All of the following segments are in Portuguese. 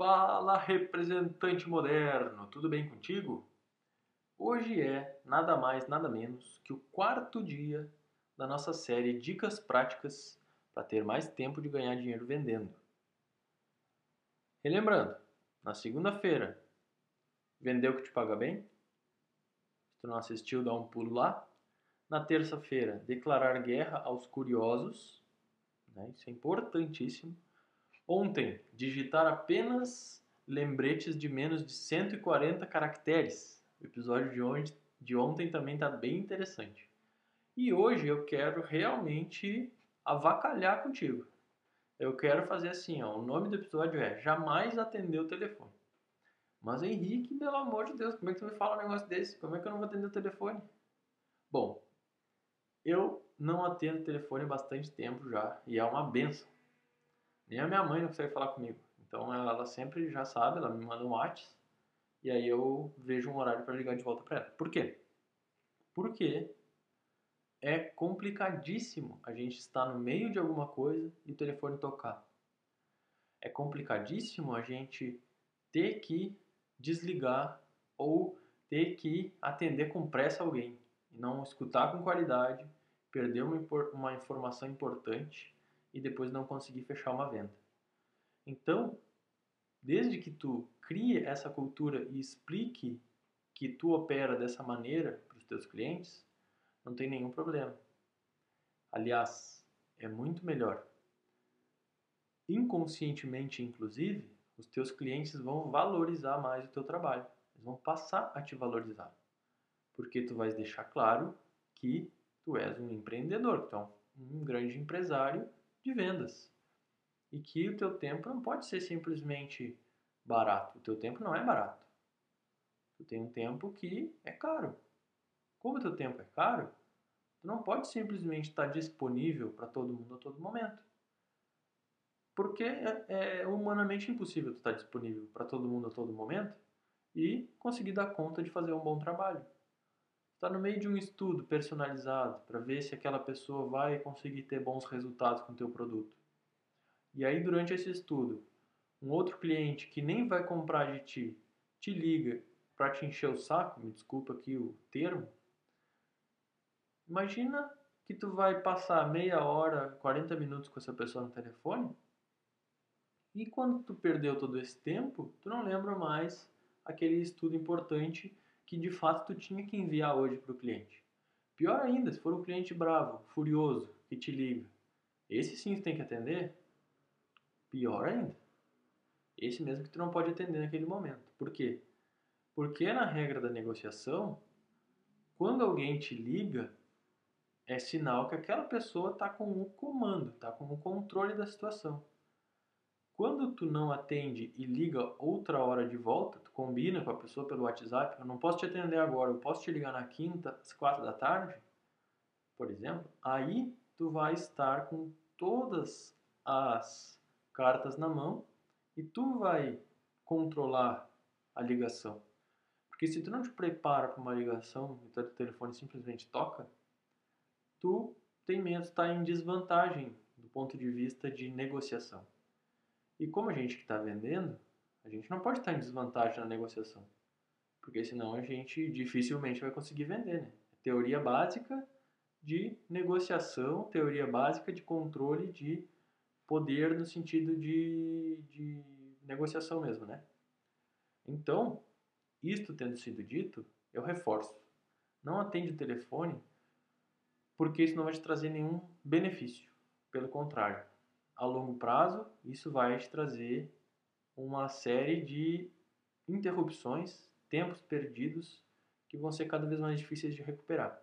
Fala, representante moderno, tudo bem contigo? Hoje é nada mais, nada menos que o quarto dia da nossa série Dicas Práticas para ter mais tempo de ganhar dinheiro vendendo. Relembrando, na segunda-feira, vendeu que te paga bem? Se tu não assistiu, dá um pulo lá. Na terça-feira, declarar guerra aos curiosos. Né? Isso é importantíssimo. Ontem, digitar apenas lembretes de menos de 140 caracteres. O episódio de, onde, de ontem também está bem interessante. E hoje eu quero realmente avacalhar contigo. Eu quero fazer assim, ó, o nome do episódio é Jamais atender o telefone. Mas Henrique, pelo amor de Deus, como é que tu me fala um negócio desse? Como é que eu não vou atender o telefone? Bom, eu não atendo telefone há bastante tempo já e é uma benção. Nem a minha mãe não consegue falar comigo. Então ela sempre já sabe, ela me manda um WhatsApp e aí eu vejo um horário para ligar de volta para ela. Por quê? Porque é complicadíssimo a gente estar no meio de alguma coisa e o telefone tocar. É complicadíssimo a gente ter que desligar ou ter que atender com pressa alguém e não escutar com qualidade, perder uma, uma informação importante e depois não conseguir fechar uma venda. Então, desde que tu crie essa cultura e explique que tu opera dessa maneira para os teus clientes, não tem nenhum problema. Aliás, é muito melhor. Inconscientemente, inclusive, os teus clientes vão valorizar mais o teu trabalho. Eles vão passar a te valorizar. Porque tu vais deixar claro que tu és um empreendedor, um, um grande empresário de vendas. E que o teu tempo não pode ser simplesmente barato. O teu tempo não é barato. Tu tem um tempo que é caro. Como o teu tempo é caro, tu não pode simplesmente estar disponível para todo mundo a todo momento. Porque é, é humanamente impossível tu estar disponível para todo mundo a todo momento e conseguir dar conta de fazer um bom trabalho está no meio de um estudo personalizado para ver se aquela pessoa vai conseguir ter bons resultados com o teu produto. E aí durante esse estudo, um outro cliente que nem vai comprar de ti te liga para te encher o saco, me desculpa aqui o termo. Imagina que tu vai passar meia hora, 40 minutos com essa pessoa no telefone e quando tu perdeu todo esse tempo, tu não lembra mais aquele estudo importante que de fato tu tinha que enviar hoje para o cliente. Pior ainda, se for um cliente bravo, furioso, que te liga. Esse sim tu tem que atender. Pior ainda. Esse mesmo que tu não pode atender naquele momento. Por quê? Porque na regra da negociação, quando alguém te liga, é sinal que aquela pessoa está com o comando, está com o controle da situação. Quando tu não atende e liga outra hora de volta, tu combina com a pessoa pelo WhatsApp, eu não posso te atender agora, eu posso te ligar na quinta, às quatro da tarde, por exemplo, aí tu vai estar com todas as cartas na mão e tu vai controlar a ligação. Porque se tu não te prepara para uma ligação e teu telefone simplesmente toca, tu tem medo de estar em desvantagem do ponto de vista de negociação. E como a gente que está vendendo, a gente não pode estar em desvantagem na negociação. Porque senão a gente dificilmente vai conseguir vender, né? Teoria básica de negociação, teoria básica de controle de poder no sentido de, de negociação mesmo, né? Então, isto tendo sido dito, eu reforço. Não atende o telefone porque isso não vai te trazer nenhum benefício. Pelo contrário, a longo prazo, isso vai te trazer uma série de interrupções, tempos perdidos, que vão ser cada vez mais difíceis de recuperar.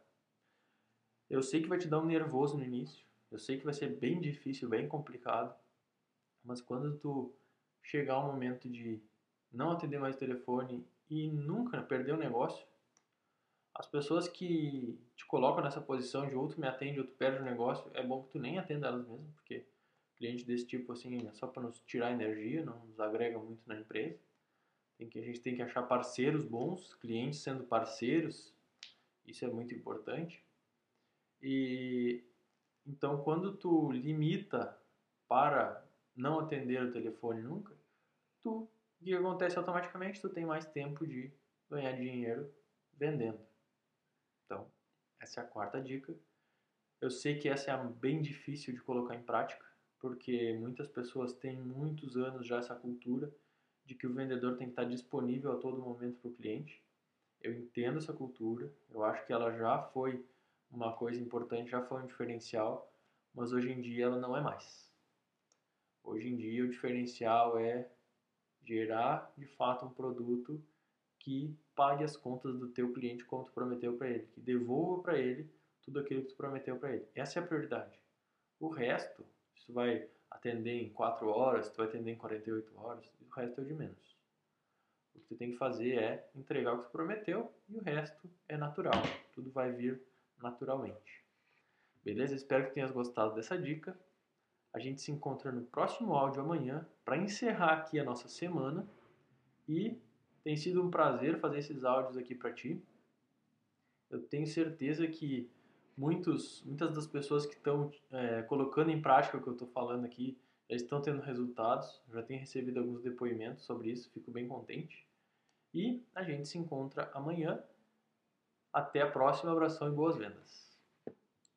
Eu sei que vai te dar um nervoso no início, eu sei que vai ser bem difícil, bem complicado, mas quando tu chegar ao momento de não atender mais o telefone e nunca perder o negócio, as pessoas que te colocam nessa posição de outro me atende, outro perde o negócio, é bom que tu nem atenda elas mesmo, porque cliente desse tipo assim é só para nos tirar energia, não nos agrega muito na empresa. Tem que a gente tem que achar parceiros bons, clientes sendo parceiros, isso é muito importante. E então quando tu limita para não atender o telefone nunca, tu o que acontece automaticamente? Tu tem mais tempo de ganhar dinheiro vendendo. Então, essa é a quarta dica. Eu sei que essa é bem difícil de colocar em prática, porque muitas pessoas têm muitos anos já essa cultura de que o vendedor tem que estar disponível a todo momento para o cliente. Eu entendo essa cultura, eu acho que ela já foi uma coisa importante, já foi um diferencial, mas hoje em dia ela não é mais. Hoje em dia o diferencial é gerar de fato um produto que pague as contas do teu cliente como tu prometeu para ele, que devolva para ele tudo aquilo que tu prometeu para ele. Essa é a prioridade. O resto, se tu vai atender em 4 horas, tu vai atender em 48 horas, o resto é o de menos. O que tu tem que fazer é entregar o que tu prometeu e o resto é natural. Tudo vai vir naturalmente. Beleza? Espero que tenhas gostado dessa dica. A gente se encontra no próximo áudio amanhã para encerrar aqui a nossa semana. E tem sido um prazer fazer esses áudios aqui para ti. Eu tenho certeza que muitos, muitas das pessoas que estão é, colocando em prática o que eu estou falando aqui já estão tendo resultados. Já tenho recebido alguns depoimentos sobre isso, fico bem contente. E a gente se encontra amanhã. Até a próxima, abração e boas vendas.